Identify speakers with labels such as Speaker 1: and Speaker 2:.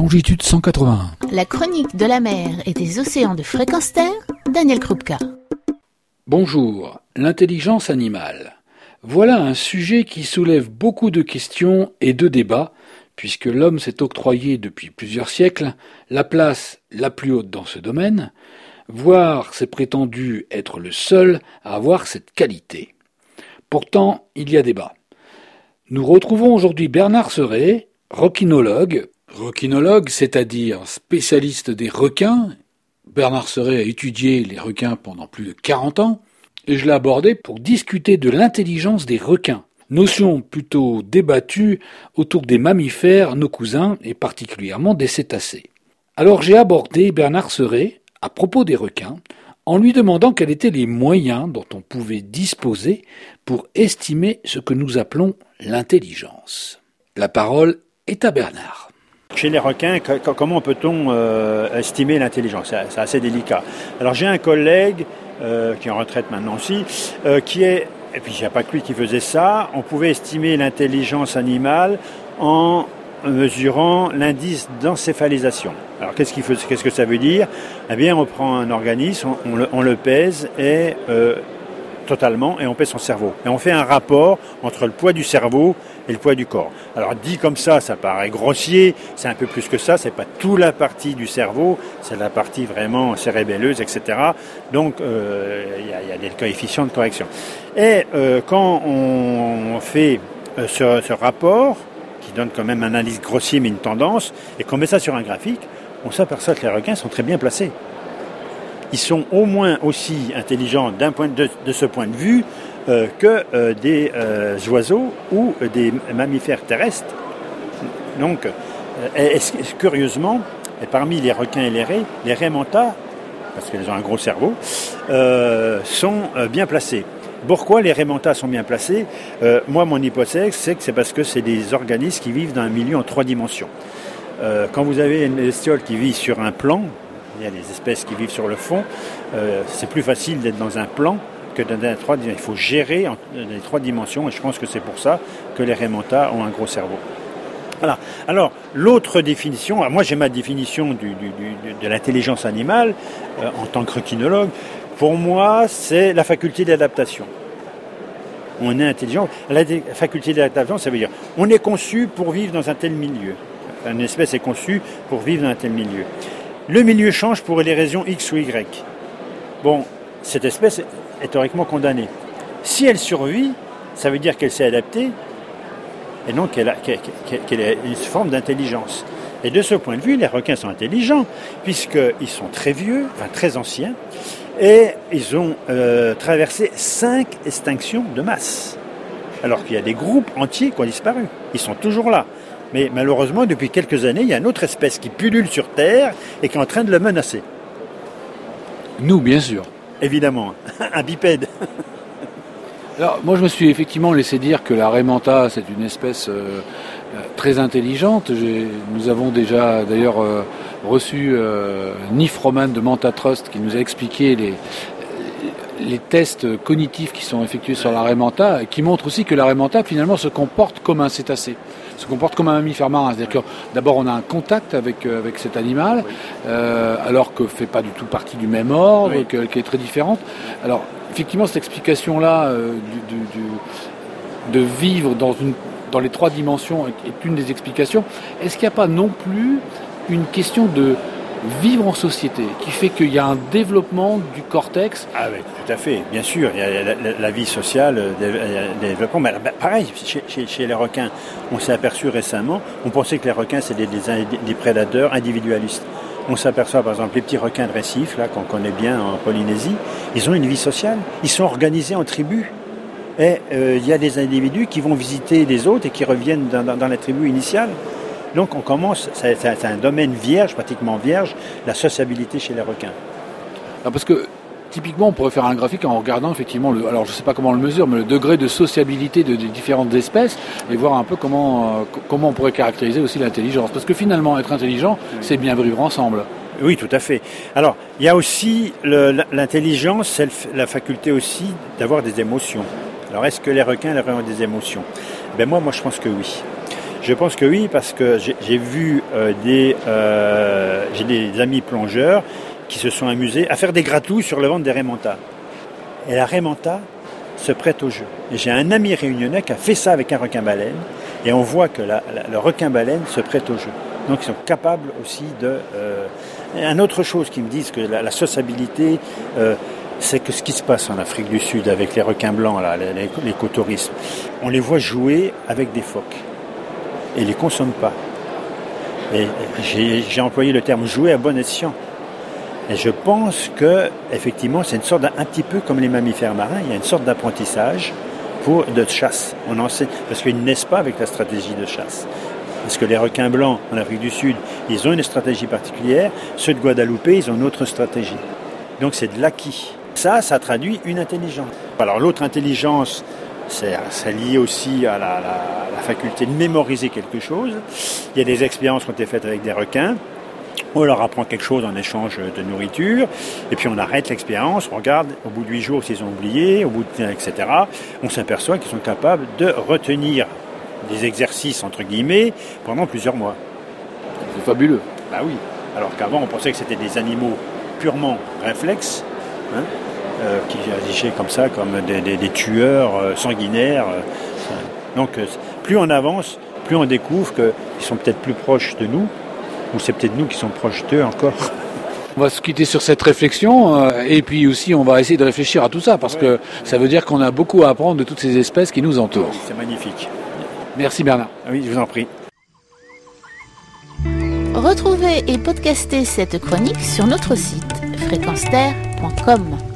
Speaker 1: longitude 181.
Speaker 2: La chronique de la mer et des océans de fréquence terre, Daniel Krupka.
Speaker 1: Bonjour, l'intelligence animale. Voilà un sujet qui soulève beaucoup de questions et de débats, puisque l'homme s'est octroyé depuis plusieurs siècles la place la plus haute dans ce domaine, voire s'est prétendu être le seul à avoir cette qualité. Pourtant, il y a débat. Nous retrouvons aujourd'hui Bernard Serret, roquinologue. Roquinologue, c'est-à-dire spécialiste des requins. Bernard Serret a étudié les requins pendant plus de 40 ans, et je l'ai abordé pour discuter de l'intelligence des requins. Notion plutôt débattue autour des mammifères, nos cousins, et particulièrement des cétacés. Alors j'ai abordé Bernard Serret à propos des requins, en lui demandant quels étaient les moyens dont on pouvait disposer pour estimer ce que nous appelons l'intelligence. La parole est à Bernard.
Speaker 3: Chez les requins, comment peut-on euh, estimer l'intelligence? C'est assez délicat. Alors j'ai un collègue euh, qui est en retraite maintenant aussi, euh, qui est, et puis il n'y a pas que lui qui faisait ça, on pouvait estimer l'intelligence animale en mesurant l'indice d'encéphalisation. Alors qu'est-ce, que ça veut dire? Eh bien on prend un organisme, on, le, pèse et totalement et on pèse son cerveau. Et on fait un rapport entre le poids du cerveau et le poids du corps. Alors dit comme ça, ça paraît grossier, c'est un peu plus que ça, c'est pas toute la partie du cerveau, c'est la partie vraiment cérébelleuse, etc. Donc euh, il y, a des coefficients de correction. Et euh, quand on fait ce, ce rapport, qui donne quand même un indice grossier mais une tendance, et qu'on met ça sur un graphique, on s'aperçoit que les requins sont très bien placés. Ils sont au moins aussi intelligents point de, ce point de vue euh, que euh, des euh, oiseaux ou des mammifères terrestres. Donc, curieusement, parmi les requins et les raies, les raies parce qu'elles ont un gros cerveau, sont bien placés. Pourquoi les rémentas sont bien placés Moi, mon hypothèse, c'est que c'est parce que c'est des organismes qui vivent dans un milieu en trois dimensions. Quand vous avez une bestiole qui vit sur un plan, il y a des espèces qui vivent sur le fond, euh, c'est plus facile d'être dans un plan que dans trois dimensions. Il faut gérer en, les trois dimensions et je pense que c'est pour ça que les rémentas ont un gros cerveau. Alors, l'autre définition, moi j'ai ma définition de l'intelligence animale en tant que requinologue, pour moi, c'est la faculté d'adaptation. On est intelligent. La faculté d'adaptation, ça veut dire on est conçu pour vivre dans un tel milieu. Une espèce est conçue pour vivre dans un tel milieu. Le milieu change pour les raisons X ou Y. Bon, cette espèce est théoriquement condamnée. Si elle survit, ça veut dire qu'elle s'est adaptée et donc qu'elle a, une forme d'intelligence. Et de ce point de vue, les requins sont intelligents, puisqu'ils sont très vieux, enfin très anciens, et ils ont euh, traversé cinq extinctions de masse. Alors qu'il y a des groupes entiers qui ont disparu. Ils sont toujours là. Mais malheureusement, depuis quelques années, il y a une autre espèce qui pullule sur Terre et qui est en train de le menacer.
Speaker 1: Nous, bien sûr.
Speaker 3: Évidemment, un bipède.
Speaker 1: Alors, moi, je me suis effectivement laissé dire que la Raymanta, c'est une espèce euh, euh, très intelligente. Nous avons déjà, d'ailleurs, reçu euh, Nif Roman de Manta Trust qui nous a expliqué les, les tests cognitifs qui sont effectués sur la qui montrent aussi que la finalement se comporte comme un cétacé, se comporte comme un mammifère marin. C'est-à-dire que d'abord on a un contact avec, euh, avec cet animal, euh, alors que fait pas du tout partie du même ordre, qui est très différente. Alors effectivement cette explication-là euh, du, de vivre dans, une, dans les trois dimensions est une des explications. Est-ce qu'il n'y a pas non plus une question de vivre en société, qui fait qu'il y a un développement du cortex.
Speaker 3: Ah oui, tout à fait, bien sûr. Il y a la, vie sociale, le euh, développement. Mais bah, pareil, chez, les requins, on s'est aperçu récemment, on pensait que les requins, c'était des, prédateurs individualistes. On s'aperçoit, par exemple, les petits requins de récif, là, qu'on connaît bien en Polynésie, ils ont une vie sociale. Ils sont organisés en tribus. Et euh, il y a des individus qui vont visiter les autres et qui reviennent dans la tribu initiale. Donc on commence, c'est un domaine vierge, pratiquement vierge, la sociabilité chez les requins.
Speaker 1: parce que typiquement, on pourrait faire un graphique en regardant effectivement, le, alors je ne sais pas comment on le mesure, mais le degré de sociabilité de, des différentes espèces et voir un peu comment, euh, comment on pourrait caractériser aussi l'intelligence. Parce que finalement, être intelligent, c'est bien vivre ensemble.
Speaker 3: Oui, tout à fait. Alors, il y a aussi l'intelligence, c'est la faculté aussi d'avoir des émotions. Alors, est-ce que les requins ont des émotions? Ben moi, moi, je pense que oui. Je pense que oui, parce que j'ai vu euh, des, euh, des amis plongeurs qui se sont amusés à faire des gratouilles sur le ventre des Raymanta. Et la Raymanta se prête au jeu. Et j'ai un ami réunionnais qui a fait ça avec un requin-baleine, et on voit que le requin-baleine se prête au jeu. Donc ils sont capables aussi de... Euh, une autre chose qui me disent que la, sociabilité, c'est que ce qui se passe en Afrique du Sud avec les requins blancs, l'écotourisme, on les voit jouer avec des phoques et les consomment pas. J'ai employé le terme jouer à bon escient. Et je pense que effectivement, c'est une sorte d'un petit peu comme les mammifères marins. Il y a une sorte d'apprentissage pour de chasse. On en sait parce qu'ils ne naissent pas avec la stratégie de chasse. Parce que les requins blancs en Afrique du Sud, ils ont une stratégie particulière. Ceux de Guadeloupe, ils ont une autre stratégie. Donc c'est de l'acquis. Ça, ça traduit une intelligence. Alors l'autre intelligence, c'est lié aussi à la, la, faculté de mémoriser quelque chose. Il y a des expériences qui ont été faites avec des requins. On leur apprend quelque chose en échange de nourriture, et puis on arrête l'expérience, on regarde au bout de huit jours s'ils ont oublié, au bout de etc. On s'aperçoit qu'ils sont capables de retenir des exercices entre guillemets pendant plusieurs mois.
Speaker 1: C'est fabuleux.
Speaker 3: Bah oui. Alors qu'avant on pensait que c'était des animaux purement réflexes, hein, euh, qui agissaient comme ça, comme des, tueurs euh, sanguinaires. Euh, donc plus on avance, plus on découvre qu'ils sont peut-être plus proches de nous, ou c'est peut-être nous qui sommes proches d'eux encore.
Speaker 1: On va se quitter sur cette réflexion et puis aussi on va essayer de réfléchir à tout ça parce que ça veut dire qu'on a beaucoup à apprendre de toutes ces espèces qui nous entourent.
Speaker 3: C'est magnifique.
Speaker 1: Merci Bernard.
Speaker 3: Ah oui, je vous en prie.
Speaker 2: Retrouvez et podcastez cette chronique sur notre site fréquenceterre.com.